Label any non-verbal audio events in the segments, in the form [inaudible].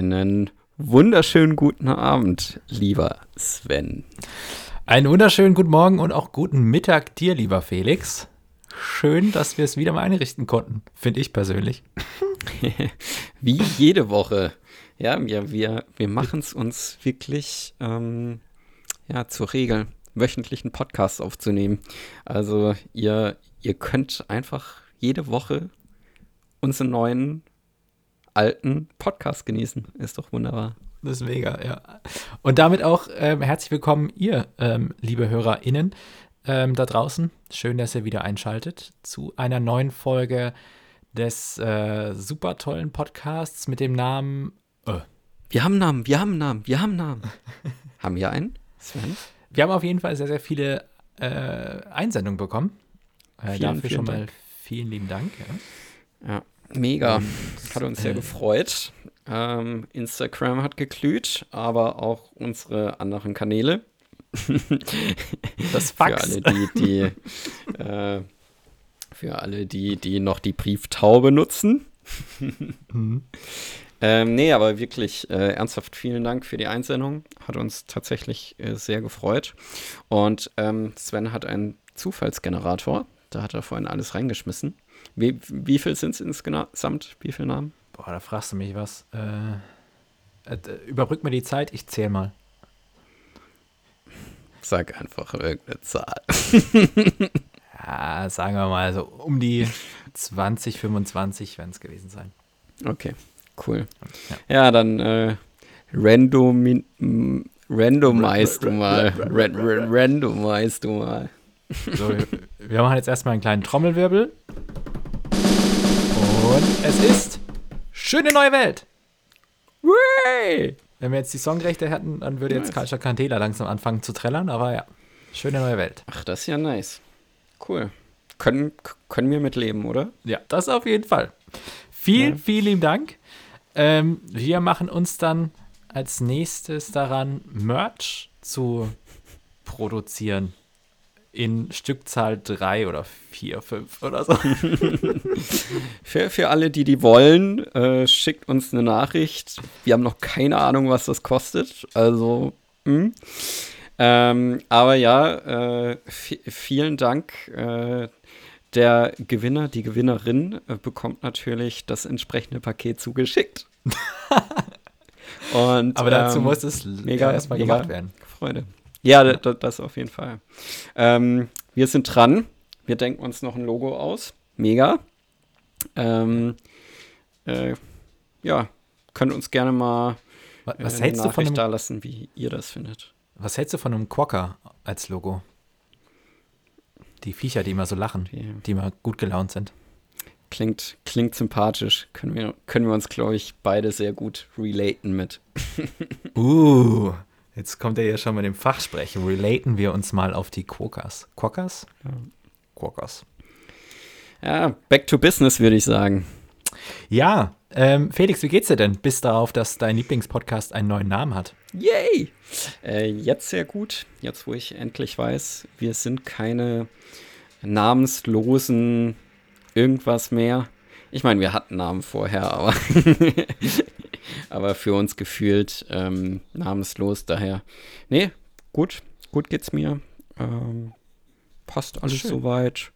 Einen wunderschönen guten Abend, lieber Sven. Einen wunderschönen guten Morgen und auch guten Mittag dir, lieber Felix. Schön, dass wir es wieder mal einrichten konnten, finde ich persönlich. [laughs] Wie jede Woche. Ja, wir, wir, wir machen es uns wirklich ähm, ja, zur Regel, wöchentlichen Podcast aufzunehmen. Also ihr, ihr könnt einfach jede Woche unseren neuen alten Podcast genießen. Ist doch wunderbar. Das ist mega, ja. Und damit auch ähm, herzlich willkommen, ihr, ähm, liebe HörerInnen ähm, da draußen. Schön, dass ihr wieder einschaltet zu einer neuen Folge des äh, super tollen Podcasts mit dem Namen. Äh. Wir haben Namen, wir haben Namen, wir haben Namen. [laughs] haben wir einen, Sven? Wir haben auf jeden Fall sehr, sehr viele äh, Einsendungen bekommen. Äh, vielen, dafür schon mal vielen lieben Dank. Ja. ja. Mega. Hat uns sehr gefreut. Ähm, Instagram hat geglüht, aber auch unsere anderen Kanäle. das [laughs] Fax. Für alle, die, die äh, für alle, die, die noch die Brieftaube nutzen. mhm. [laughs] ähm, nee, aber wirklich äh, ernsthaft vielen Dank für die Einsendung. Hat uns tatsächlich äh, sehr gefreut. Und ähm, Sven hat einen Zufallsgenerator. Da hat er vorhin alles reingeschmissen. Wie, wie viel sind es insgesamt? Wie viele Namen? Boah, da fragst du mich was. Äh, äh, überbrück mir die Zeit, ich zähle mal. Sag einfach irgendeine Zahl. [laughs] ja, sagen wir mal so um die 20, 25 werden es gewesen sein. Okay, cool. Ja, ja dann äh, random, randomize du mal. randomize du mal. So, wir machen jetzt erstmal einen kleinen Trommelwirbel. Und es ist Schöne neue Welt. Way! Wenn wir jetzt die Songrechte hätten, dann würde jetzt nice. Kalcha Cantela langsam anfangen zu trällern, aber ja, schöne neue Welt. Ach, das ist ja nice. Cool. Können, können wir mitleben, oder? Ja, das auf jeden Fall. Vielen, ja. vielen Dank. Ähm, wir machen uns dann als nächstes daran, Merch zu produzieren in Stückzahl drei oder vier, fünf oder so. [laughs] für, für alle, die die wollen, äh, schickt uns eine Nachricht. Wir haben noch keine Ahnung, was das kostet. Also, hm. ähm, aber ja, äh, vielen Dank. Äh, der Gewinner, die Gewinnerin äh, bekommt natürlich das entsprechende Paket zugeschickt. [laughs] Und, aber dazu ähm, muss es mega erstmal gemacht werden. Freude. Ja, das, das auf jeden Fall. Ähm, wir sind dran. Wir denken uns noch ein Logo aus. Mega. Ähm, äh, ja, könnt uns gerne mal was, was äh, hältst du von einem, da lassen, wie ihr das findet. Was hältst du von einem Quokka als Logo? Die Viecher, die immer so lachen, die, die immer gut gelaunt sind. Klingt, klingt sympathisch. Können wir, können wir uns, glaube ich, beide sehr gut relaten mit. [laughs] uh, Jetzt kommt er ja schon mit dem Fachsprechen. Relaten wir uns mal auf die Quokkas. Quokkas? Quokkas. Ja, back to business, würde ich sagen. Ja, ähm, Felix, wie geht's dir denn? Bis darauf, dass dein Lieblingspodcast einen neuen Namen hat. Yay! Äh, jetzt sehr gut. Jetzt, wo ich endlich weiß, wir sind keine namenslosen irgendwas mehr. Ich meine, wir hatten Namen vorher, aber [laughs] aber für uns gefühlt ähm, namenslos. Daher, nee, gut, gut geht's mir. Ähm, passt alles Schön. soweit.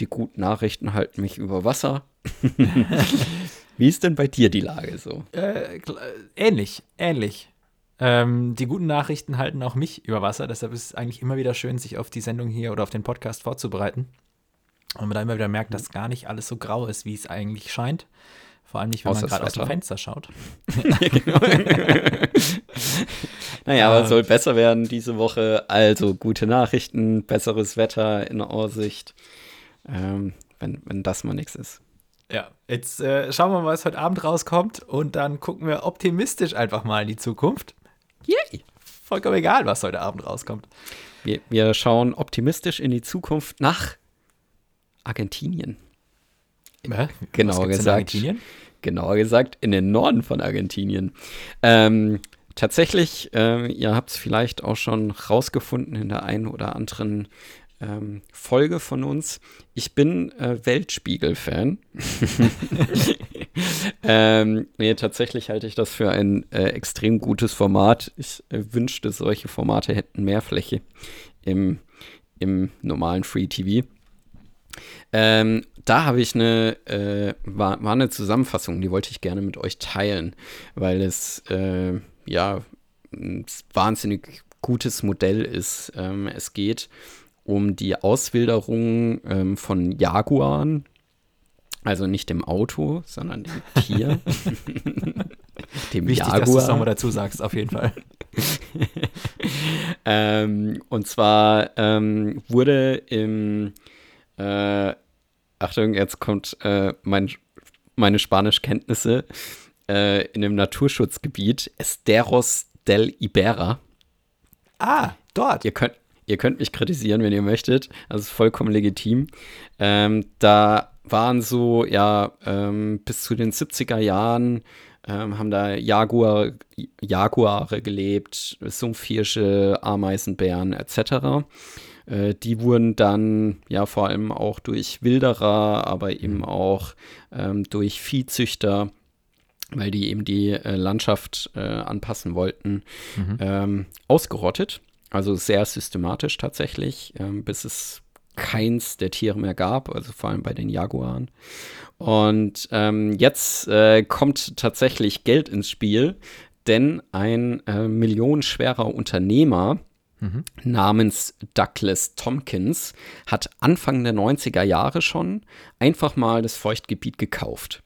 Die guten Nachrichten halten mich über Wasser. [laughs] Wie ist denn bei dir die Lage so? Äh, ähnlich, ähnlich. Ähm, die guten Nachrichten halten auch mich über Wasser. Deshalb ist es eigentlich immer wieder schön, sich auf die Sendung hier oder auf den Podcast vorzubereiten. Und man da immer wieder merkt, dass gar nicht alles so grau ist, wie es eigentlich scheint. Vor allem nicht, wenn Außer man gerade aus dem Fenster schaut. [laughs] ja, genau. [laughs] naja, aber es soll besser werden diese Woche. Also gute Nachrichten, besseres Wetter in Aussicht. Ähm, wenn, wenn das mal nichts ist. Ja, jetzt äh, schauen wir mal, was heute Abend rauskommt und dann gucken wir optimistisch einfach mal in die Zukunft. Yay! Vollkommen egal, was heute Abend rauskommt. Wir, wir schauen optimistisch in die Zukunft nach Argentinien. Hä? Genauer gesagt. Genauer gesagt in den Norden von Argentinien. Ähm, tatsächlich, äh, ihr habt es vielleicht auch schon rausgefunden in der einen oder anderen ähm, Folge von uns. Ich bin äh, Weltspiegel-Fan. [laughs] [laughs] ähm, nee, tatsächlich halte ich das für ein äh, extrem gutes Format. Ich äh, wünschte, solche Formate hätten mehr Fläche im, im normalen Free TV. Ähm, da habe ich eine, äh, war, war eine Zusammenfassung, die wollte ich gerne mit euch teilen, weil es äh, ja ein wahnsinnig gutes Modell ist. Ähm, es geht um die Auswilderung ähm, von Jaguaren, also nicht dem Auto, sondern dem Tier. [laughs] [laughs] dem Wichtig, Jaguar. dass du es nochmal dazu sagst, auf jeden Fall. [laughs] ähm, und zwar ähm, wurde im, äh, Achtung, jetzt kommt äh, mein, meine Spanischkenntnisse, äh, in einem Naturschutzgebiet Esteros del Ibera. Ah, dort. Ihr könnt, ihr könnt mich kritisieren, wenn ihr möchtet. Das ist vollkommen legitim. Ähm, da waren so, ja, ähm, bis zu den 70er Jahren ähm, haben da Jaguar, Jaguare gelebt, Sumpfhirsche, Ameisenbären etc. Äh, die wurden dann ja vor allem auch durch Wilderer, aber eben auch ähm, durch Viehzüchter weil die eben die äh, Landschaft äh, anpassen wollten, mhm. ähm, ausgerottet. Also sehr systematisch tatsächlich, ähm, bis es keins der Tiere mehr gab, also vor allem bei den Jaguaren. Und ähm, jetzt äh, kommt tatsächlich Geld ins Spiel, denn ein äh, millionenschwerer Unternehmer mhm. namens Douglas Tompkins hat Anfang der 90er Jahre schon einfach mal das Feuchtgebiet gekauft.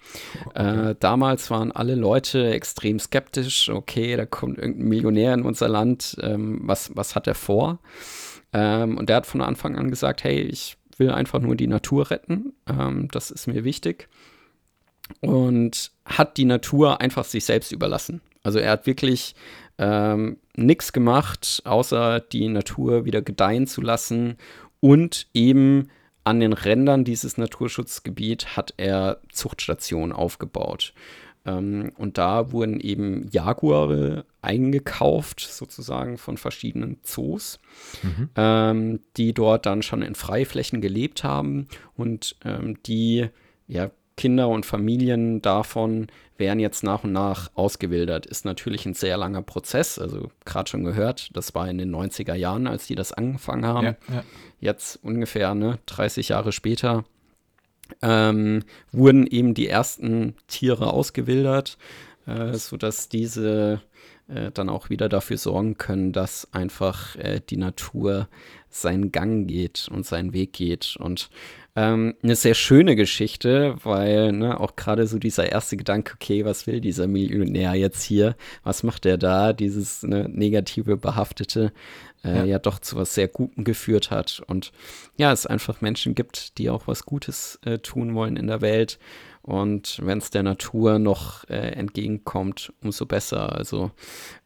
Okay. Äh, damals waren alle Leute extrem skeptisch. Okay, da kommt irgendein Millionär in unser Land. Ähm, was, was hat er vor? Ähm, und der hat von Anfang an gesagt, hey, ich will einfach nur die Natur retten. Ähm, das ist mir wichtig. Und hat die Natur einfach sich selbst überlassen. Also er hat wirklich ähm, nichts gemacht, außer die Natur wieder gedeihen zu lassen und eben an den Rändern dieses Naturschutzgebiets hat er Zuchtstationen aufgebaut. Ähm, und da wurden eben Jaguare eingekauft, sozusagen von verschiedenen Zoos, mhm. ähm, die dort dann schon in Freiflächen gelebt haben und ähm, die ja, Kinder und Familien davon werden jetzt nach und nach ausgewildert. Ist natürlich ein sehr langer Prozess. Also gerade schon gehört, das war in den 90er Jahren, als die das angefangen haben. Ja, ja. Jetzt ungefähr ne, 30 Jahre später ähm, wurden eben die ersten Tiere ausgewildert, äh, sodass diese äh, dann auch wieder dafür sorgen können, dass einfach äh, die Natur seinen Gang geht und seinen Weg geht. Und ähm, eine sehr schöne Geschichte, weil ne, auch gerade so dieser erste Gedanke, okay, was will dieser Millionär jetzt hier? Was macht er da? Dieses ne, negative, behaftete, äh, ja. ja. doch zu was sehr Gutem geführt hat. Und ja, es einfach Menschen gibt, die auch was Gutes äh, tun wollen in der Welt. Und wenn es der Natur noch äh, entgegenkommt, umso besser. Also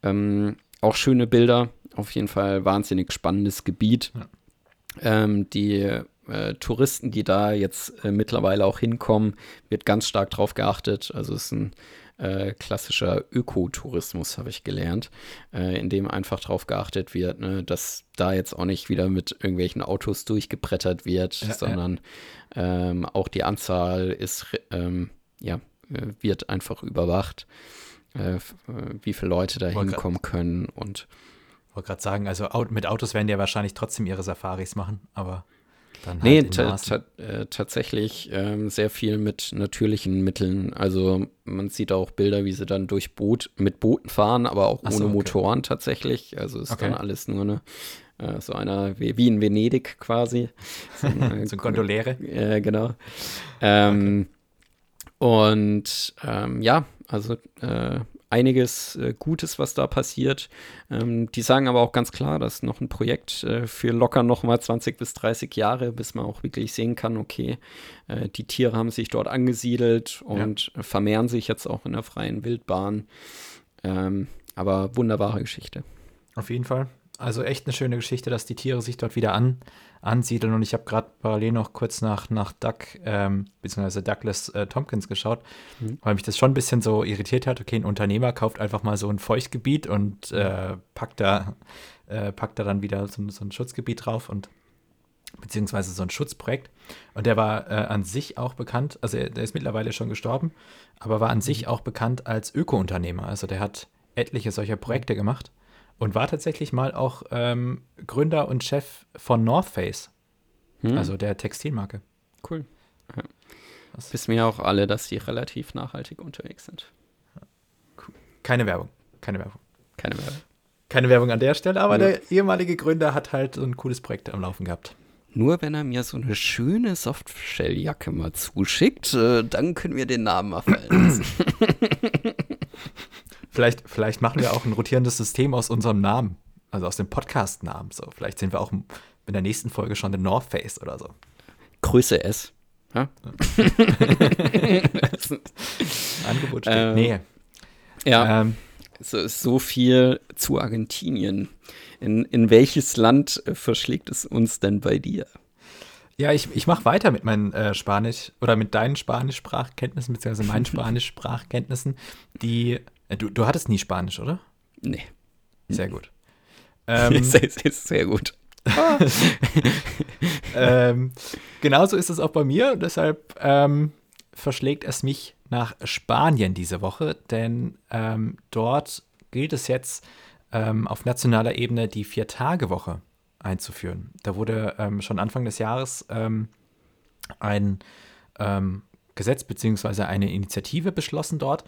ähm, auch schöne Bilder, auf jeden Fall wahnsinnig spannendes Gebiet. Ja. Ähm, die äh, Touristen, die da jetzt äh, mittlerweile auch hinkommen, wird ganz stark drauf geachtet. Also es ist ein äh, klassischer Ökotourismus, habe ich gelernt, äh, in dem einfach darauf geachtet wird, ne, dass da jetzt auch nicht wieder mit irgendwelchen Autos durchgebrettert wird, ja, sondern ja. Ähm, auch die Anzahl ist, ähm, ja, äh, wird einfach überwacht, äh, wie viele Leute da hinkommen können und ich wollte gerade sagen, also mit Autos werden die ja wahrscheinlich trotzdem ihre Safaris machen, aber dann nee, halt ta ta äh, tatsächlich ähm, sehr viel mit natürlichen Mitteln. Also man sieht auch Bilder, wie sie dann durch Boot mit Booten fahren, aber auch so, ohne okay. Motoren tatsächlich. Also ist okay. dann alles nur eine äh, so einer wie, wie, in Venedig quasi. [laughs] So, äh, so Gondoliere. Äh, genau. Ähm, okay. Und ähm, ja, also äh, einiges äh, Gutes, was da passiert. Ähm, die sagen aber auch ganz klar, dass noch ein Projekt äh, für locker noch mal 20 bis 30 Jahre, bis man auch wirklich sehen kann, okay, äh, die Tiere haben sich dort angesiedelt und ja. vermehren sich jetzt auch in der freien Wildbahn. Ähm, aber wunderbare Geschichte. Auf jeden Fall. Also echt eine schöne Geschichte, dass die Tiere sich dort wieder an, ansiedeln. Und ich habe gerade parallel noch kurz nach, nach Doug, ähm, beziehungsweise Douglas äh, Tompkins geschaut, mhm. weil mich das schon ein bisschen so irritiert hat. Okay, ein Unternehmer kauft einfach mal so ein Feuchtgebiet und äh, packt, da, äh, packt da dann wieder so, so, ein Schutzgebiet drauf und beziehungsweise so ein Schutzprojekt. Und der war äh, an sich auch bekannt, also er, der ist mittlerweile schon gestorben, aber war an sich mhm. auch bekannt als Öko-Unternehmer. Also der hat etliche solcher Projekte gemacht und war tatsächlich mal auch ähm, Gründer und Chef von North Face, hm. also der Textilmarke. Cool. Ja. Wissen wir ja auch alle, dass die relativ nachhaltig unterwegs sind. Keine Werbung. Keine Werbung. Keine Werbung. Keine Werbung an der Stelle, aber ja. der ehemalige Gründer hat halt so ein cooles Projekt am Laufen gehabt. Nur wenn er mir so eine schöne Softshell-Jacke mal zuschickt, äh, dann können wir den Namen mal fallen lassen. [laughs] vielleicht, vielleicht machen wir auch ein rotierendes System aus unserem Namen, also aus dem Podcast-Namen. So, vielleicht sind wir auch in der nächsten Folge schon der North Face oder so. Größe S. Ja? [laughs] Angebot steht. Ähm, nee. Ja. Ähm, so ist so viel zu Argentinien. In, in welches Land äh, verschlägt es uns denn bei dir? Ja, ich, ich mache weiter mit meinen äh, Spanisch oder mit deinen Spanisch-Sprachkenntnissen, beziehungsweise meinen [laughs] Spanisch-Sprachkenntnissen, die. Äh, du, du hattest nie Spanisch, oder? Nee. Sehr gut. [laughs] Ähm, ist, ist sehr gut. [laughs] ähm, genauso ist es auch bei mir. Deshalb ähm, verschlägt es mich nach Spanien diese Woche, denn ähm, dort gilt es jetzt ähm, auf nationaler Ebene die Vier-Tage-Woche einzuführen. Da wurde ähm, schon Anfang des Jahres ähm, ein Gesetz bzw. eine Initiative beschlossen dort.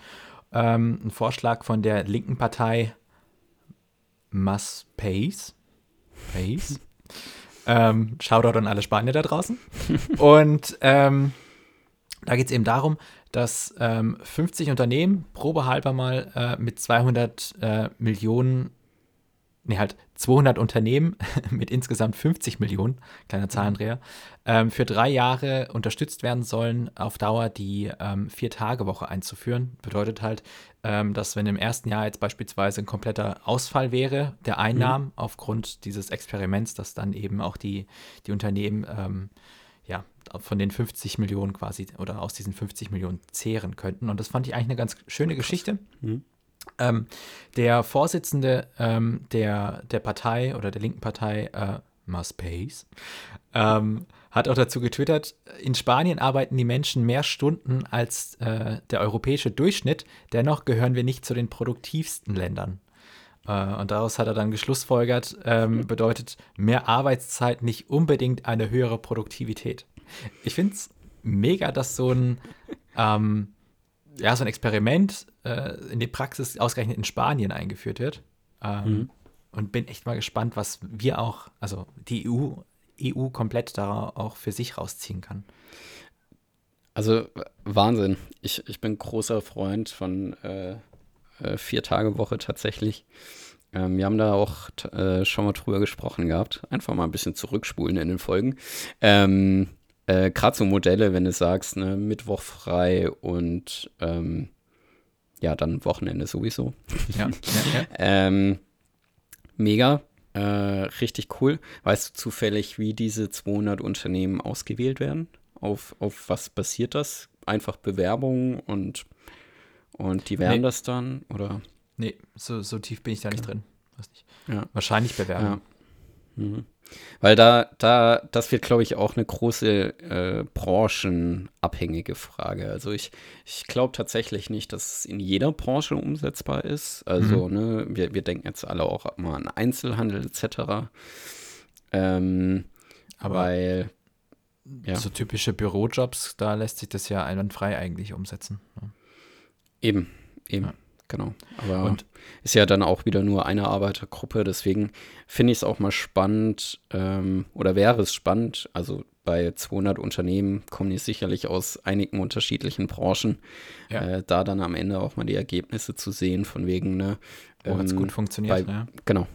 Ähm, ein Vorschlag von der linken Partei Mas Pace. Pace. [laughs] ähm, Shoutout an alle Spanier da draußen. Und ähm, da geht es eben darum, dass ähm, 50 Unternehmen probehalber mal äh, mit 200 äh, Millionen, nee, halt 200 Unternehmen [laughs] mit insgesamt 50 Millionen, kleiner Zahlendreher, ähm, für drei Jahre unterstützt werden sollen, auf Dauer die ähm, Vier-Tage-Woche einzuführen. Bedeutet halt, ähm, dass wenn im ersten Jahr jetzt beispielsweise ein kompletter Ausfall wäre der Einnahmen mhm. aufgrund dieses Experiments, dass dann eben auch die, die Unternehmen ähm, ja, von den 50 Millionen quasi oder aus diesen 50 Millionen zehren könnten. Und das fand ich eigentlich eine ganz schöne. Geschichte. Mhm. Ähm, der Vorsitzende ähm, der, der Partei oder der linken Partei, äh, Maspace, ähm, hat auch dazu getwittert, in Spanien arbeiten die Menschen mehr Stunden als äh, der europäische Durchschnitt, dennoch gehören wir nicht zu den produktivsten Ländern. Äh, und daraus hat er dann geschlussfolgert, ähm, bedeutet mehr Arbeitszeit nicht unbedingt eine höhere Produktivität. Ich finde es mega, dass so ein, ähm, ja, so ein Experiment äh, in die Praxis ausgerechnet in Spanien eingeführt wird. Ähm, mhm. Und bin echt mal gespannt, was wir auch, also die EU, EU komplett da auch für sich rausziehen kann. Also Wahnsinn. Ich, ich bin großer Freund von äh, äh, Vier-Tage-Woche tatsächlich. Ähm, wir haben da auch äh, schon mal drüber gesprochen gehabt. Einfach mal ein bisschen zurückspulen in den Folgen. Ähm, äh, Gerade so Modelle, wenn du sagst, ne, Mittwoch frei und ähm, ja, dann Wochenende sowieso. Ja, ja, ja. [laughs] ähm, mega, äh, richtig cool. Weißt du zufällig, wie diese 200 Unternehmen ausgewählt werden? Auf, auf was basiert das? Einfach Bewerbungen und und die werden nee. das dann, oder? Nee, so, so tief bin ich da nicht drin. Weiß nicht. Wahrscheinlich bewerben. Ja. Mhm. Weil da, da, das wird, glaube ich, auch eine große äh, branchenabhängige Frage. Also ich, ich glaube tatsächlich nicht, dass es in jeder Branche umsetzbar ist. Also, mhm. ne, wir, wir denken jetzt alle auch mal an Einzelhandel etc. Ähm, Aber weil ja. so typische Bürojobs, da lässt sich das ja einwandfrei eigentlich umsetzen. Ne? Eben, eben, ja. Genau. Aber und ist ja dann auch wieder nur eine Arbeitergruppe, deswegen finde ich es auch mal spannend ähm, oder wäre es spannend, also bei 200 Unternehmen kommen die sicherlich aus einigen unterschiedlichen Branchen, ja. äh, da dann am Ende auch mal die Ergebnisse zu sehen, von wegen, ne, Wo ähm, es gut funktioniert, bei, ja. Genau,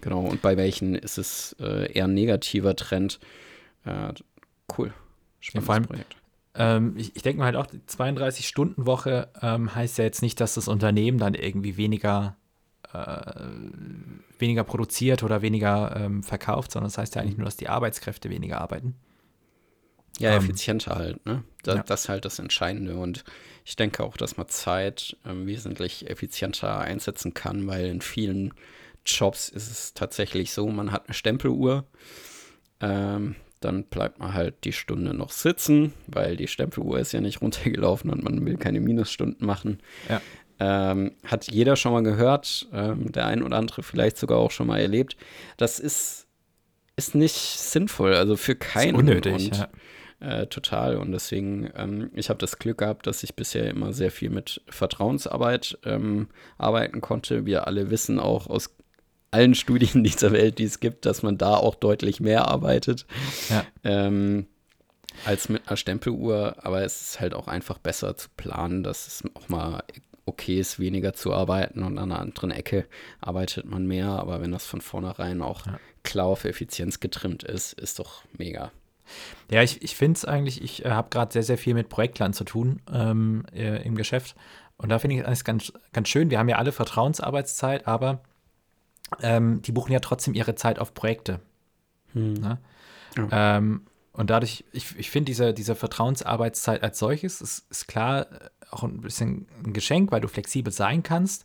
genau. Und bei welchen ist es äh, eher ein negativer Trend. Äh, cool. Spannendes ja, vor allem, Projekt. Ähm, ich, ich denke mal halt auch, die 32-Stunden-Woche ähm, heißt ja jetzt nicht, dass das Unternehmen dann irgendwie weniger, äh, weniger produziert oder weniger ähm, verkauft, sondern das heißt ja eigentlich mhm. nur, dass die Arbeitskräfte weniger arbeiten. Ja, ähm, effizienter halt, ne? Da, ja. Das ist halt das Entscheidende. Und ich denke auch, dass man Zeit ähm, wesentlich effizienter einsetzen kann, weil in vielen Jobs ist es tatsächlich so, man hat eine Stempeluhr. Ähm, dann bleibt man halt die Stunde noch sitzen, weil die Stempeluhr ist ja nicht [laughs] runtergelaufen und man will keine Minusstunden machen. Ja. Ähm, hat jeder schon mal gehört, ähm, der ein oder andere vielleicht sogar auch schon mal erlebt. Das ist, ist nicht sinnvoll, also für keinen. Ist unnötig, und, ja. äh, total. Und deswegen, ähm, ich habe das Glück gehabt, dass ich bisher immer sehr viel mit Vertrauensarbeit ähm, arbeiten konnte. Wir alle wissen auch aus allen Studien [laughs] dieser Welt, die es gibt, dass man da auch deutlich mehr arbeitet. Ja. Ähm, als mit einer Stempeluhr, aber es ist halt auch einfach besser zu planen, dass es auch mal okay ist, weniger zu arbeiten und an einer anderen Ecke arbeitet man mehr, aber wenn das von vornherein auch Ja. klar auf Effizienz getrimmt ist, ist doch mega. Ja, ich, ich finde es eigentlich, ich äh, habe gerade sehr, sehr viel mit Projektlern zu tun ähm, äh, im Geschäft. Und da finde ich es ganz, ganz schön. Wir haben ja alle Vertrauensarbeitszeit, aber ähm, die buchen ja trotzdem ihre Zeit auf Projekte. Ne? Ähm, und dadurch, ich, ich finde, diese, diese Vertrauensarbeitszeit als solches ist, ist klar äh, auch ein bisschen ein Geschenk, weil du flexibel sein kannst.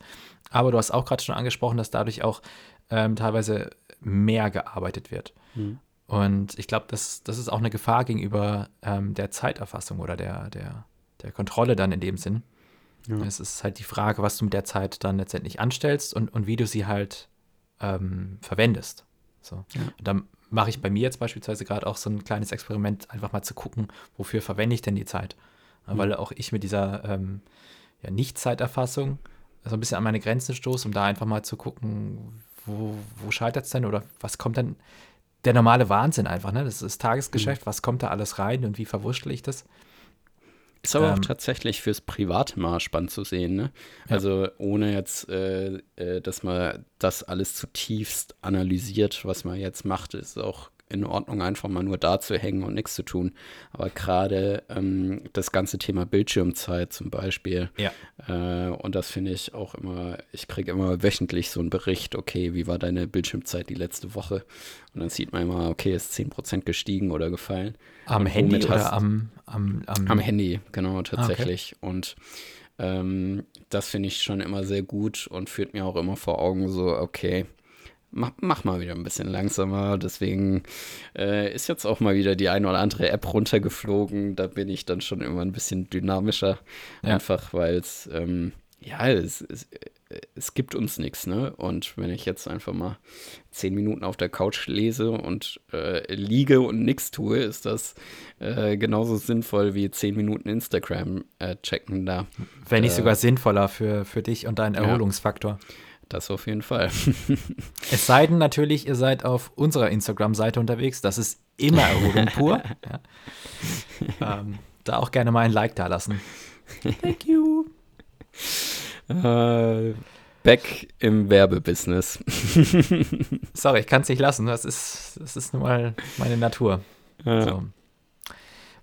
Aber du hast auch gerade schon angesprochen, dass dadurch auch ähm, teilweise mehr gearbeitet wird. Und ich glaube, das, das ist auch eine Gefahr gegenüber ähm, der Zeiterfassung oder der, der, der Kontrolle dann in dem Sinn. Es ist halt die Frage, was du mit der Zeit dann letztendlich anstellst und, und wie du sie halt ähm, verwendest. So. Und dann mache ich bei mir jetzt beispielsweise gerade auch so ein kleines Experiment, einfach mal zu gucken, wofür verwende ich denn die Zeit. Ja, Weil auch ich mit dieser ähm, ja, Nicht-Zeiterfassung so ein bisschen an meine Grenzen stoße, um da einfach mal zu gucken, wo, wo scheitert es denn oder was kommt dann der normale Wahnsinn einfach, ne? Das ist das Tagesgeschäft, was kommt da alles rein und wie verwurschtel ich das? Ist aber auch Ähm, tatsächlich fürs Private mal spannend zu sehen, ne? Ja. Also ohne jetzt, äh, äh, dass man das alles zutiefst analysiert, was man jetzt macht, ist auch in Ordnung, einfach mal nur da zu hängen und nichts zu tun. Aber gerade ähm, das ganze Thema Bildschirmzeit zum Beispiel, Ja. äh, und das finde ich auch immer, ich kriege immer wöchentlich so einen Bericht, okay, wie war deine Bildschirmzeit die letzte Woche? Und dann sieht man immer, okay, ist 10% gestiegen oder gefallen. Am Handy oder hast- am, am, am, am Handy, genau, tatsächlich. Und ähm, das finde ich schon immer sehr gut und führt mir auch immer vor Augen so, okay, mach, mach mal wieder ein bisschen langsamer. Deswegen äh, ist jetzt auch mal wieder die eine oder andere App runtergeflogen. Da bin ich dann schon immer ein bisschen dynamischer. Ja. Einfach weil es, ähm, ja, es, es, es gibt uns nichts, ne? Und wenn ich jetzt einfach mal zehn Minuten auf der Couch lese und äh, liege und nichts tue, ist das äh, genauso sinnvoll wie zehn Minuten Instagram äh, checken da. wenn nicht äh, sogar sinnvoller für, für dich und deinen Ja. Das auf jeden Fall. [laughs] Es sei denn natürlich, ihr seid auf unserer Instagram-Seite unterwegs. Das ist immer Erholung pur. [laughs] Ja. Ähm, da auch gerne mal ein Like da lassen. Thank you. äh, back im Werbebusiness. [laughs] Sorry, ich kann es nicht lassen. Das ist, das ist nun mal meine Natur. Ja. So.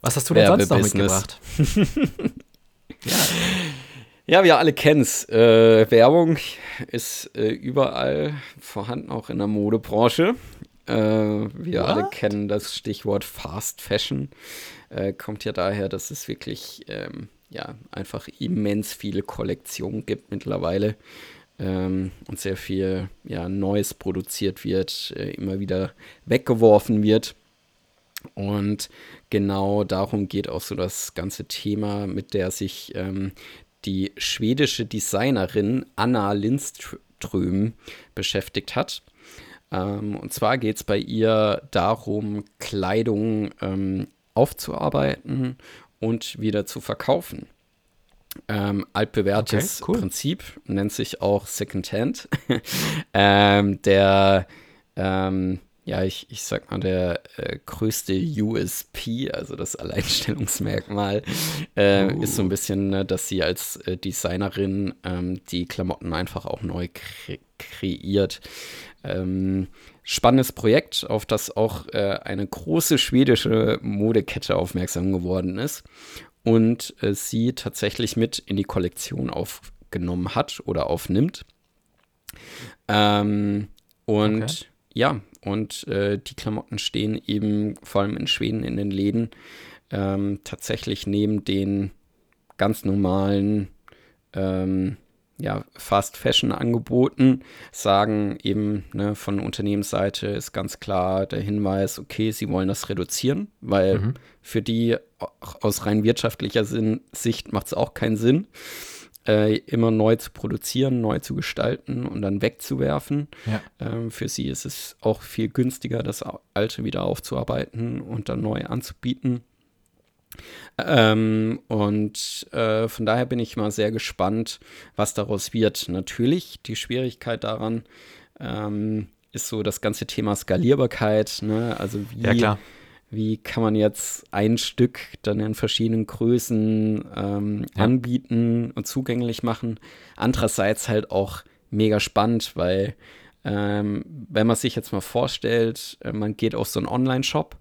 Was hast du denn sonst noch mitgebracht? Ja, wir alle kennen es. Äh, Werbung ist äh, überall vorhanden, auch in der Modebranche. Äh, wir alle What? kennen das Stichwort Fast Fashion. Äh, kommt ja daher, dass es wirklich ähm, ja, einfach immens viele Kollektionen gibt mittlerweile. Ähm, und sehr viel ja, Neues produziert wird, äh, immer wieder weggeworfen wird. Und genau darum geht auch so das ganze Thema, mit der sich ähm, die schwedische Designerin Anna Lindström beschäftigt hat. Ähm, und zwar geht es bei ihr darum, Kleidung ähm, aufzuarbeiten und wieder zu verkaufen. Ähm, altbewährtes Okay, cool. Prinzip, nennt sich auch Secondhand. [laughs] ähm, der, ähm, ja, ich, ich sag mal, der äh, größte USP, also das Alleinstellungsmerkmal, äh, ist so ein bisschen, ne, dass sie als äh, Designerin ähm, die Klamotten einfach auch neu kre kreiert. Ähm, spannendes Projekt, auf das auch äh, eine große schwedische Modekette aufmerksam geworden ist und äh, sie tatsächlich mit in die Kollektion aufgenommen hat oder aufnimmt. Ähm, und Okay. ja, und äh, die Klamotten stehen eben vor allem in Schweden in den Läden ähm, tatsächlich neben den ganz normalen ähm, ja, Fast Fashion Angeboten sagen eben ne, von Unternehmensseite ist ganz klar der Hinweis, okay, sie wollen das reduzieren, weil mhm. für die aus rein wirtschaftlicher Sinn, Sicht macht es auch keinen Sinn, äh, immer neu zu produzieren, neu zu gestalten und dann wegzuwerfen. Ja. Ähm, für sie ist es auch viel günstiger, das Alte wieder aufzuarbeiten und dann neu anzubieten. Ähm, und äh, von daher bin ich mal sehr gespannt, was daraus wird. Natürlich, die Schwierigkeit daran ähm, ist so das ganze Thema Skalierbarkeit. Ne? Also wie, ja, wie kann man jetzt ein Stück dann in verschiedenen Größen ähm, ja. anbieten und zugänglich machen. Andererseits halt auch mega spannend, weil ähm, wenn man sich jetzt mal vorstellt, äh, man geht auf so einen Online-Shop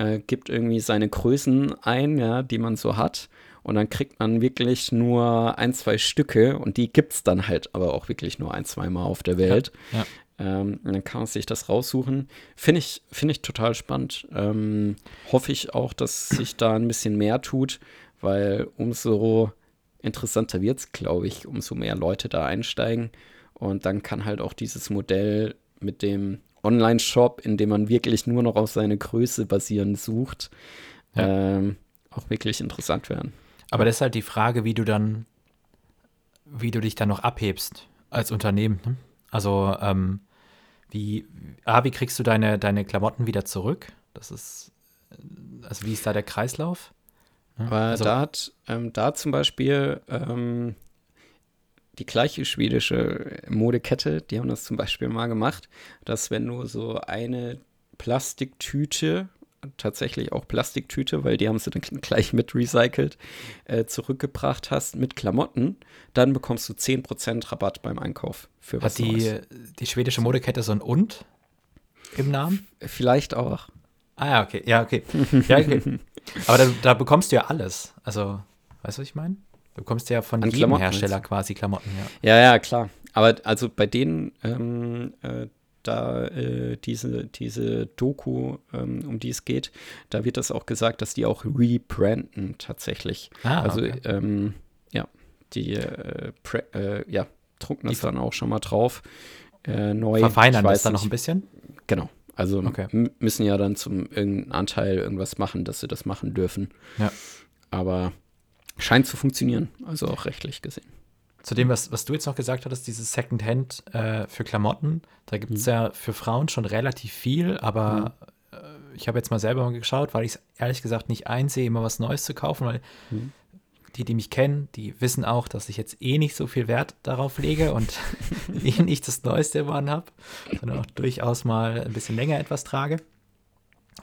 äh, gibt irgendwie seine Größen ein, ja, die man so hat. Und dann kriegt man wirklich nur ein, zwei Stücke und die gibt es dann halt aber auch wirklich nur ein, zwei Mal auf der Welt. Ja. Ähm, dann kann man sich das raussuchen. Finde ich, find ich total spannend. Ähm, hoffe ich auch, dass sich da ein bisschen mehr tut, weil umso interessanter wird es, glaube ich, umso mehr Leute da einsteigen. Und dann kann halt auch dieses Modell mit dem Online-Shop, in dem man wirklich nur noch auf seine Größe basierend sucht, ja. ähm, auch wirklich interessant werden. Aber das ist halt die Frage, wie du dann, wie du dich dann noch abhebst als Unternehmen. Ne? Also, ähm, wie, A, wie kriegst du deine, deine Klamotten wieder zurück? Das ist, also wie ist da der Kreislauf? Aber also, da hat, ähm, da zum Beispiel ähm, die gleiche schwedische Modekette, die haben das zum Beispiel mal gemacht, dass wenn du so eine Plastiktüte, tatsächlich auch Plastiktüte, weil die haben sie dann [laughs] gleich mit recycelt, äh, zurückgebracht hast mit Klamotten, dann bekommst du 10% Rabatt beim Einkauf für was Hat die, Neues. die schwedische Modekette so ein Und im Namen? Vielleicht auch. Ah ja, okay. Ja, okay. Ja, okay. [laughs] Aber da, da bekommst du ja alles. Also, weißt du, was ich meine? Du bekommst ja von An jedem Klamotten Hersteller quasi Klamotten, ja. Ja, ja, klar. Aber also bei denen, ähm, äh, da äh, diese, diese Doku, ähm, um die es geht, da wird das auch gesagt, dass die auch rebranden tatsächlich. Ah, also okay. ähm, ja, die äh, äh, ja, drucken das die dann auch schon mal drauf. Äh, neu. Verfeinern das dann noch ein bisschen? Genau. Also okay. müssen ja dann zum irgendeinen Anteil irgendwas machen, dass sie das machen dürfen. Ja. Aber Scheint zu funktionieren, also auch rechtlich gesehen. Zu dem, was, was du jetzt noch gesagt hattest, dieses Secondhand äh, für Klamotten, da gibt es mhm. ja für Frauen schon relativ viel, aber mhm. äh, ich habe jetzt mal selber mal geschaut, weil ich es ehrlich gesagt nicht einsehe, immer was Neues zu kaufen, weil mhm. die, die mich kennen, die wissen auch, dass ich jetzt eh nicht so viel Wert darauf lege und [laughs] [laughs] eh nicht das Neueste immer habe, sondern auch durchaus mal ein bisschen länger etwas trage.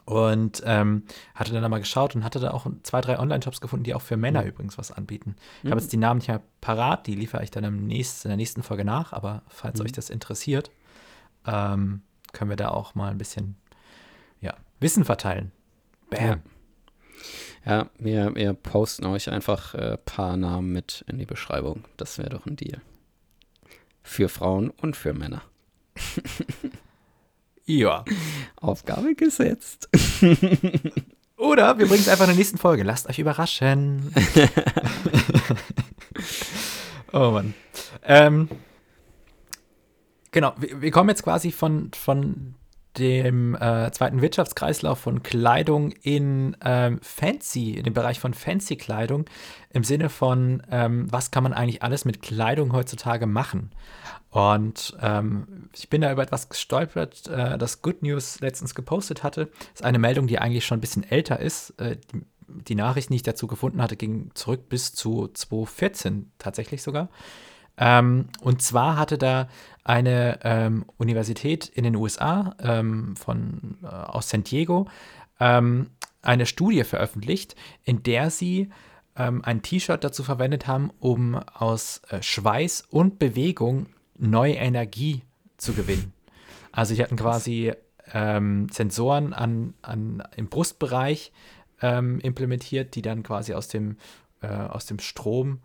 Und ähm, hatte dann mal geschaut und hatte da auch zwei, drei Online-Shops gefunden, die auch für Männer mhm. übrigens was anbieten. Ich mhm. habe jetzt die Namen nicht mehr parat, die liefere ich dann im nächsten, in der nächsten Folge nach, aber falls mhm. euch das interessiert, ähm, können wir da auch mal ein bisschen ja, Wissen verteilen. Bam. Ja. Ja, wir, wir posten euch einfach ein äh, paar Namen mit in die Beschreibung. Das wäre doch ein Deal. Für Frauen und für Männer. [laughs] Ja. Aufgabe gesetzt. Oder wir bringen es einfach in der nächsten Folge. Lasst euch überraschen. [laughs] oh Mann. Ähm, genau, wir, wir, kommen jetzt quasi von, von dem äh, zweiten Wirtschaftskreislauf von Kleidung in ähm, Fancy, in den Bereich von Fancy-Kleidung, im Sinne von, ähm, was kann man eigentlich alles mit Kleidung heutzutage machen? Und ähm, ich bin da über etwas gestolpert, äh, das Good News letztens gepostet hatte. Das ist eine Meldung, die eigentlich schon ein bisschen älter ist. Äh, die, die Nachrichten, die ich dazu gefunden hatte, gingen zurück bis zu 2014 tatsächlich sogar. Ähm, und zwar hatte da eine ähm, Universität in den USA ähm, von, äh, aus San Diego ähm, eine Studie veröffentlicht, in der sie ähm, ein T-Shirt dazu verwendet haben, um aus äh, Schweiß und Bewegung neue Energie zu gewinnen. Also sie hatten quasi ähm, Sensoren an, an, im Brustbereich ähm, implementiert, die dann quasi aus dem, äh, aus dem Strom,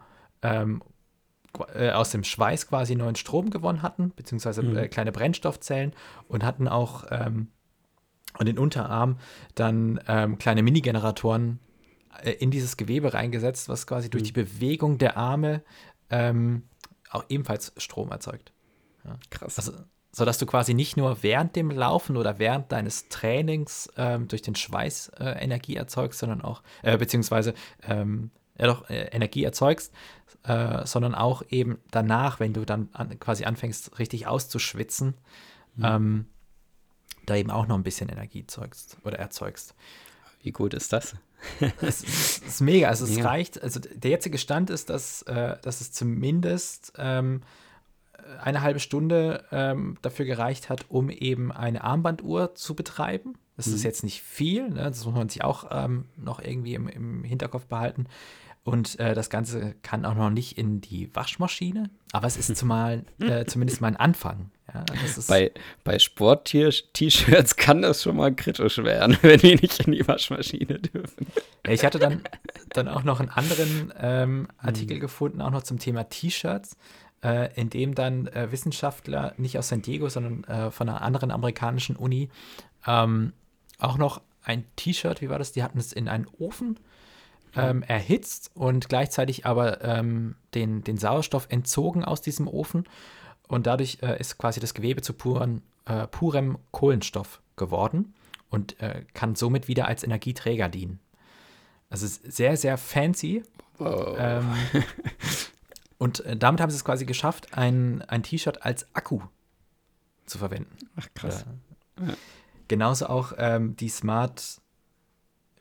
äh, aus dem Schweiß quasi neuen Strom gewonnen hatten, beziehungsweise mhm. äh, kleine Brennstoffzellen und hatten auch ähm, an den Unterarm dann ähm, kleine Mini-Generatoren äh, in dieses Gewebe reingesetzt, was quasi mhm. durch die Bewegung der Arme ähm, auch ebenfalls Strom erzeugt. Ja. Krass. Also, sodass du quasi nicht nur während dem Laufen oder während deines Trainings ähm, durch den Schweiß äh, Energie erzeugst, sondern auch, äh, beziehungsweise ähm, ja doch, äh, Energie erzeugst, äh, sondern auch eben danach, wenn du dann an, quasi anfängst, richtig auszuschwitzen, mhm. ähm, da eben auch noch ein bisschen Energie erzeugst oder erzeugst. Wie gut ist das? [laughs] es, ist, ist mega. Also es ja. reicht, also der jetzige Stand ist, dass, äh, dass es zumindest ähm, eine halbe Stunde ähm, dafür gereicht hat, um eben eine Armbanduhr zu betreiben. Das mhm. ist jetzt nicht viel, ne? das muss man sich auch ähm, noch irgendwie im, im, Hinterkopf behalten. Und äh, das Ganze kann auch noch nicht in die Waschmaschine, aber es ist [laughs] zumal, äh, zumindest mal ein Anfang. Ja, bei bei Sport-T-Shirts kann das schon mal kritisch werden, [laughs] wenn die nicht in die Waschmaschine dürfen. Ich hatte dann, [laughs] dann auch noch einen anderen ähm, Artikel mhm. gefunden, auch noch zum Thema T-Shirts äh, in dem dann äh, Wissenschaftler, nicht aus San Diego, sondern äh, von einer anderen amerikanischen Uni, ähm, auch noch ein T-Shirt, wie war das? Die hatten es in einen Ofen ähm, erhitzt und gleichzeitig aber ähm, den, den Sauerstoff entzogen aus diesem Ofen. Und dadurch äh, ist quasi das Gewebe zu puren, äh, purem Kohlenstoff geworden und äh, kann somit wieder als Energieträger dienen. Also sehr, sehr fancy. Wow. Ähm, [laughs] Und äh, damit haben sie es quasi geschafft, ein, ein T-Shirt als Akku zu verwenden. Ach, krass. Ja. Genauso auch ähm, die Smart,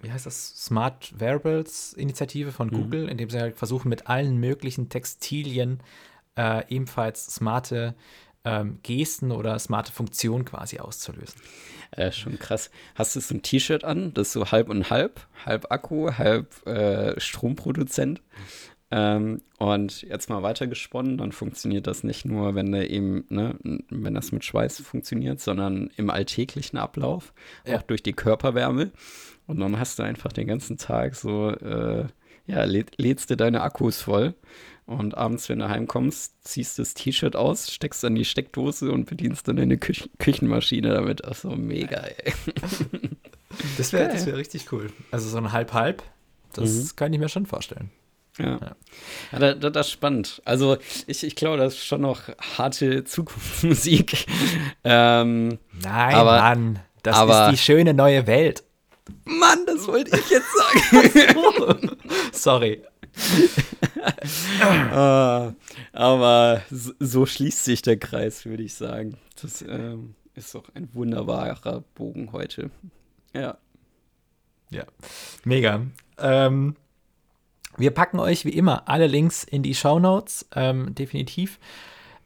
wie heißt das? Smart Wearables Initiative von mhm. Google, in dem sie halt versuchen, mit allen möglichen Textilien äh, ebenfalls smarte ähm, Gesten oder smarte Funktionen quasi auszulösen. Äh, schon krass. Hast du so ein T-Shirt an, das ist so halb und halb, halb Akku, halb äh, Stromproduzent? Ähm, und jetzt mal weitergesponnen, dann funktioniert das nicht nur, wenn der eben, ne, wenn das mit Schweiß funktioniert, sondern im alltäglichen Ablauf, ja. auch durch die Körperwärme. Und dann hast du einfach den ganzen Tag so, äh, ja, läd, lädst du deine Akkus voll. Und abends, wenn du heimkommst, ziehst du das T-Shirt aus, steckst dann die Steckdose und bedienst dann deine Kü Küchenmaschine damit. Ach so, mega, ey. Das wäre wär [laughs] richtig cool. Also so ein Halb-Halb, das mhm. kann ich mir schon vorstellen. Ja. ja. ja das, das, ist spannend. Also ich, ich glaube, das ist schon noch harte Zukunftsmusik. [laughs] ähm, Nein, aber, Mann, das aber, ist die schöne neue Welt. Mann, das wollte ich jetzt sagen. [laughs] Sorry. uh, [laughs] aber so, so, schließt sich der Kreis, würde ich sagen. Das ähm, ist doch ein wunderbarer Bogen heute. Ja. Ja, mega. Ähm, wir packen euch wie immer alle Links in die Show Notes, ähm, definitiv.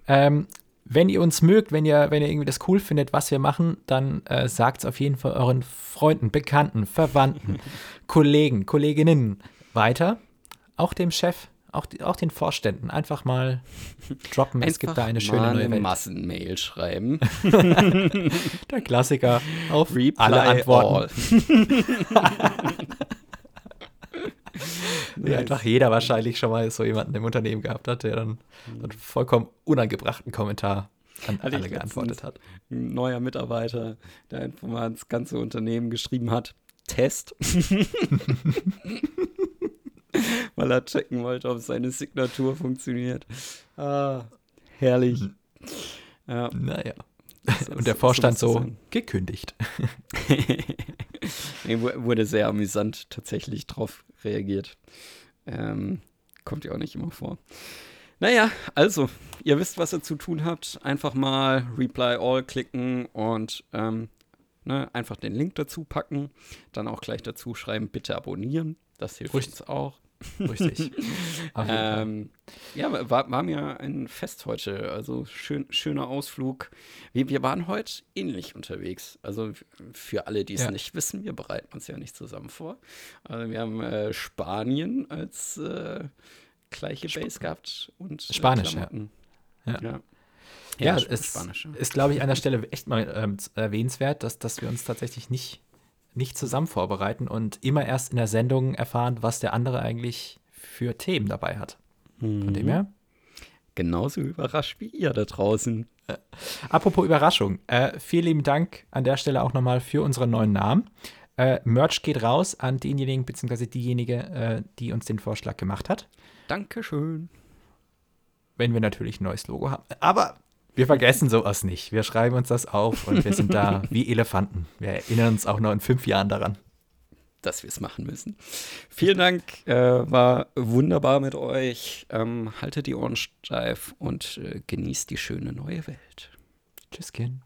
Ähm, wenn ihr uns mögt, wenn ihr, wenn ihr irgendwie das cool findet, was wir machen, dann äh, sagt es auf jeden Fall euren Freunden, Bekannten, Verwandten, [laughs] Kollegen, Kolleginnen weiter. Auch dem Chef, auch, auch den Vorständen. Einfach mal droppen. Einfach es gibt da eine schöne mal neue Welt. Massenmail schreiben. [laughs] Der Klassiker auf Reply alle Antworten. [laughs] nice. einfach jeder wahrscheinlich schon mal so jemanden im Unternehmen gehabt hat, der dann mhm. einen vollkommen unangebrachten Kommentar an alle geantwortet hat. Ein neuer Mitarbeiter, der einfach mal ins ganze Unternehmen geschrieben hat, Test. [laughs] Weil er checken wollte, ob seine Signatur funktioniert. Ah, herrlich. Mhm. Ja. Naja. [laughs] Und der Vorstand so gekündigt. [laughs] nee, wurde sehr amüsant tatsächlich drauf reagiert. Ähm, kommt ja auch nicht immer vor. Naja, also, ihr wisst, was ihr zu tun habt. Einfach mal Reply All klicken und ähm, ne, einfach den Link dazu packen. Dann auch gleich dazu schreiben, bitte abonnieren. Das hilft Richtig. uns auch. [laughs] Richtig. ähm, ja, war, war, mir ein Fest heute. Also schön, schöner Ausflug. Wir, wir waren heute ähnlich unterwegs. Also für alle, die es ja. nicht wissen, wir bereiten uns ja nicht zusammen vor. Also wir haben äh, Spanien als äh, gleiche Base Sp gehabt und äh, Spanisch, ja. ja. ja. Ja, es Spanisch, ist, glaube ich, an der Stelle echt mal ähm, erwähnenswert, dass, dass wir uns tatsächlich nicht nicht zusammen vorbereiten und immer erst in der Sendung erfahren, was der andere eigentlich für Themen dabei hat. Von dem mhm. her. Genauso überrascht wie ihr da draußen. Äh, apropos Überraschung. Äh, vielen lieben Dank an der Stelle auch nochmal für unseren neuen Namen. Äh, Merch geht raus an denjenigen bzw. diejenige, äh, die uns den Vorschlag gemacht hat. Dankeschön. wenn wir natürlich ein neues Logo haben. Aber wir vergessen sowas nicht. Wir schreiben uns das auf und wir sind da [laughs] wie Elefanten. Wir erinnern uns auch noch in fünf Jahren daran. Dass wir es machen müssen. Vielen Dank, äh, war wunderbar mit euch. Ähm, haltet die Ohren steif und äh, genießt die schöne neue Welt. Tschüss, Kind.